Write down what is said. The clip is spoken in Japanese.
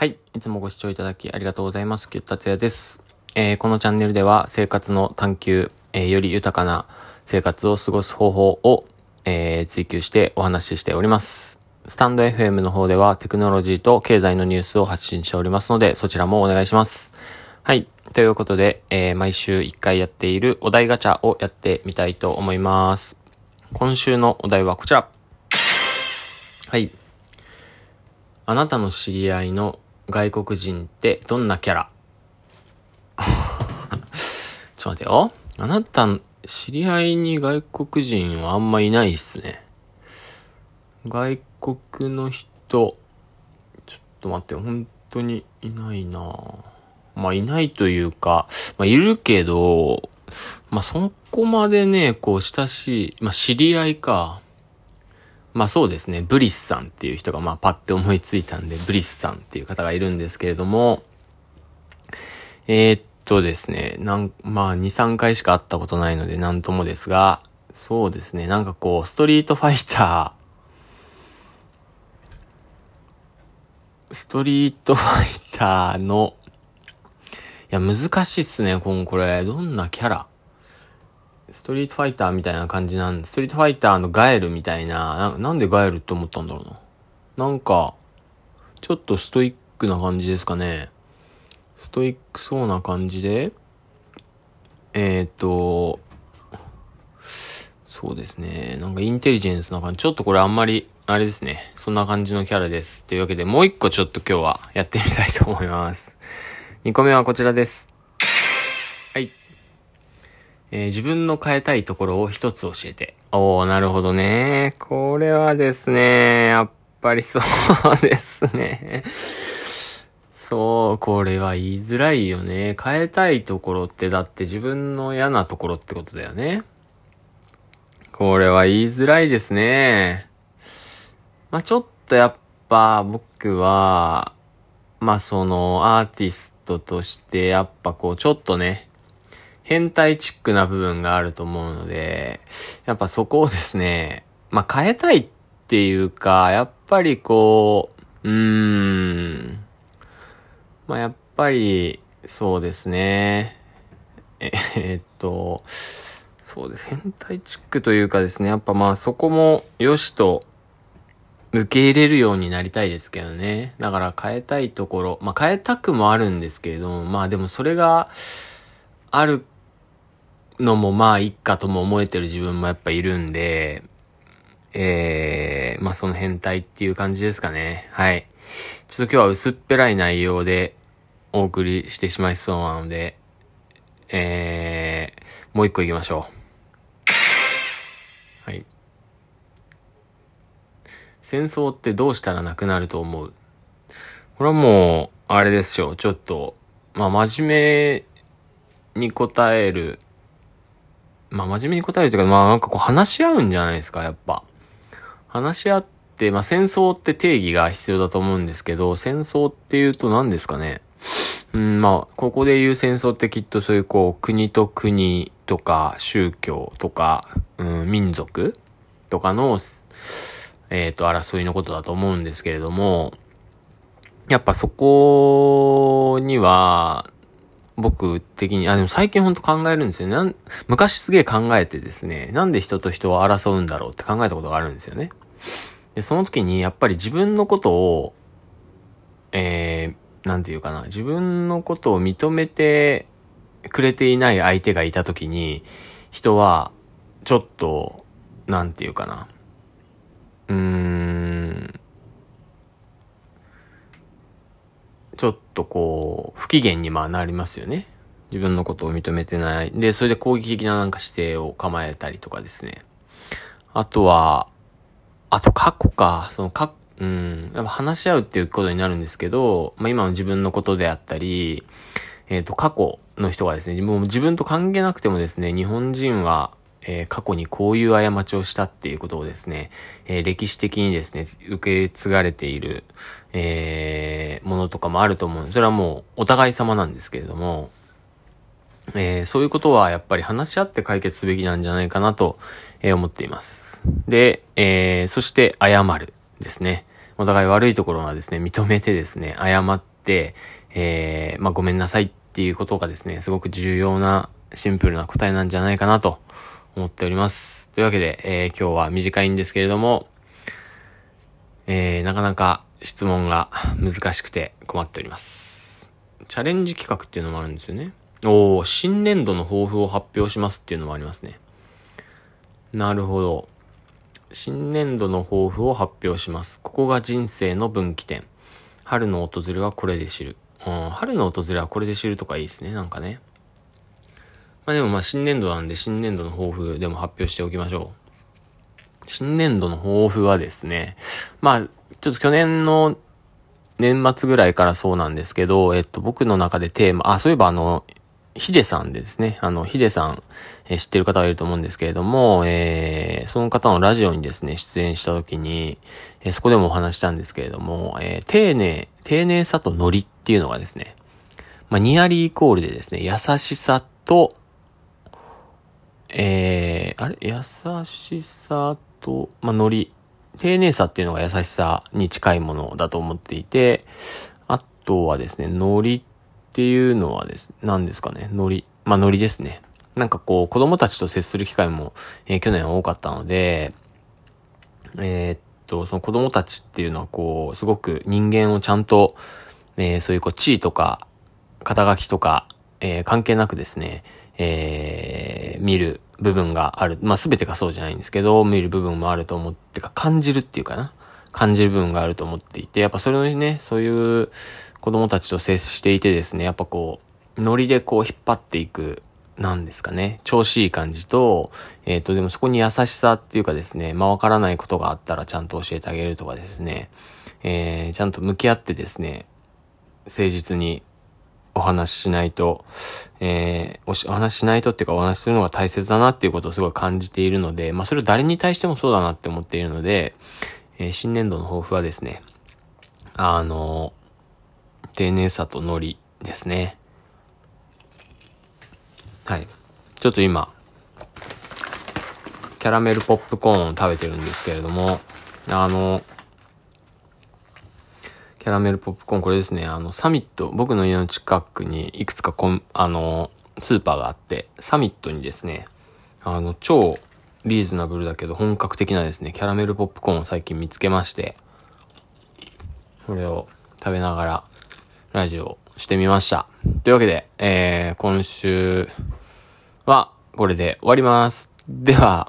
はい。いつもご視聴いただきありがとうございます。キュッタツヤです。えー、このチャンネルでは生活の探求、えー、より豊かな生活を過ごす方法を、えー、追求してお話ししております。スタンド FM の方ではテクノロジーと経済のニュースを発信しておりますので、そちらもお願いします。はい。ということで、え、毎週1回やっているお題ガチャをやってみたいと思います。今週のお題はこちら。はい。あなたの知り合いの外国人ってどんなキャラ？ちょっと待ってよ。あなた、知り合いに外国人はあんまいないっすね。外国の人、ちょっと待って、本当にいないなまあいないというか、まあいるけど、まあそこまでね、こう親しい、まあ知り合いか。まあそうですね、ブリスさんっていう人がまあパッて思いついたんで、ブリスさんっていう方がいるんですけれども、えー、っとですね、なん、まあ2、3回しか会ったことないのでなんともですが、そうですね、なんかこう、ストリートファイター、ストリートファイターの、いや、難しいっすね、このこれ。どんなキャラストリートファイターみたいな感じなんでストリートファイターのガエルみたいな、ななんでガエルって思ったんだろうな。なんか、ちょっとストイックな感じですかね。ストイックそうな感じで、えー、っと、そうですね。なんかインテリジェンスな感じ。ちょっとこれあんまり、あれですね。そんな感じのキャラです。というわけで、もう一個ちょっと今日はやってみたいと思います。2個目はこちらです。えー、自分の変えたいところを一つ教えて。おー、なるほどね。これはですね、やっぱりそうですね。そう、これは言いづらいよね。変えたいところってだって自分の嫌なところってことだよね。これは言いづらいですね。まあ、ちょっとやっぱ僕は、まあ、そのアーティストとしてやっぱこうちょっとね、変態チックな部分があると思うので、やっぱそこをですね、まあ、変えたいっていうか、やっぱりこう、うーん、まあ、やっぱり、そうですね、ええっと、そうです。変態チックというかですね、やっぱまあそこも良しと受け入れるようになりたいですけどね。だから変えたいところ、まあ変えたくもあるんですけれども、まあでもそれがあるのもまあいっかとも思えてる自分もやっぱいるんで、えー、まあその変態っていう感じですかね。はい。ちょっと今日は薄っぺらい内容でお送りしてしまいそうなので、えー、もう一個行きましょう。はい。戦争ってどうしたらなくなると思う？これはもう、あれですよ。ちょっと、まあ真面目に答えるまあ真面目に答えるというか、まあなんかこう話し合うんじゃないですか、やっぱ。話し合って、まあ戦争って定義が必要だと思うんですけど、戦争っていうと何ですかね。うん、まあ、ここで言う戦争ってきっとそういうこう、国と国とか宗教とか、うん、民族とかの、えっ、ー、と、争いのことだと思うんですけれども、やっぱそこには、僕的に、あ、でも最近ほんと考えるんですよね。なん昔すげえ考えてですね、なんで人と人を争うんだろうって考えたことがあるんですよね。で、その時にやっぱり自分のことを、えー、なんていうかな、自分のことを認めてくれていない相手がいた時に、人は、ちょっと、なんていうかな、うーん、ちょっとこう、不機嫌にまあなりますよね。自分のことを認めてない。で、それで攻撃的ななんか姿勢を構えたりとかですね。あとは、あと過去か、そのか、うん、やっぱ話し合うっていうことになるんですけど、まあ今の自分のことであったり、えっ、ー、と、過去の人がですね、もう自分と関係なくてもですね、日本人はえー、過去にこういう過ちをしたっていうことをですね、えー、歴史的にですね、受け継がれている、えー、ものとかもあると思う。それはもうお互い様なんですけれども、えそういうことはやっぱり話し合って解決すべきなんじゃないかなと、え思っています。で、えそして謝るですね。お互い悪いところはですね、認めてですね、謝って、え、まあ、ごめんなさいっていうことがですね、すごく重要なシンプルな答えなんじゃないかなと思っております。というわけで、えー、今日は短いんですけれども、えー、なかなか質問が難しくて困っております。チャレンジ企画っていうのもあるんですよね。おー、新年度の抱負を発表しますっていうのもありますね。なるほど。新年度の抱負を発表します。ここが人生の分岐点。春の訪れはこれで知る。うん、春の訪れはこれで知るとかいいですね、なんかね。まあでもまあ新年度なんで新年度の抱負でも発表しておきましょう。新年度の抱負はですね、まあ、ちょっと去年の年末ぐらいからそうなんですけど、えっと、僕の中でテーマ、あ、そういえばあの、ヒデさんですね。あの、ヒデさん、えー、知ってる方がいると思うんですけれども、えー、その方のラジオにですね、出演した時に、えー、そこでもお話したんですけれども、えー、丁寧、丁寧さとノリっていうのがですね、まあ、ニアリーイコールでですね、優しさと、えー、あれ？優しさと、まあ、ノリ。丁寧さっていうのが優しさに近いものだと思っていて、あとはですね、ノリっていうのはです、何ですかね、ノリ。まあ、ノリですね。なんかこう、子供たちと接する機会も、えー、去年は多かったので、えー、っと、その子供たちっていうのはこう、すごく人間をちゃんと、えー、そういうこう、地位とか、肩書きとか、え、関係なくですね、えー、見る部分がある。まあ、すべてがそうじゃないんですけど、見る部分もあると思って、か感じるっていうかな。感じる部分があると思っていて、やっぱそれのね、そういう子供たちと接していてですね、やっぱこう、ノリでこう引っ張っていく、なんですかね、調子いい感じと、えっ、ー、と、でもそこに優しさっていうかですね、まあわからないことがあったらちゃんと教えてあげるとかですね、えー、ちゃんと向き合ってですね、誠実にお話ししないと、えー、お話ししないとっていうかお話しするのが大切だなっていうことをすごい感じているので、まあそれを誰に対してもそうだなって思っているので、えー、新年度の抱負はですね、あの、丁寧さと海苔ですね。はい。ちょっと今、キャラメルポップコーンを食べてるんですけれども、あの、キャラメルポップコーン、これですね、あの、サミット、僕の家の近くにいくつかコン、あの、スーパーがあって、サミットにですね、あの、超リーズナブルだけど本格的なですね、キャラメルポップコーンを最近見つけまして、これを食べながらラジオしてみました。というわけで、えー、今週はこれで終わります。では、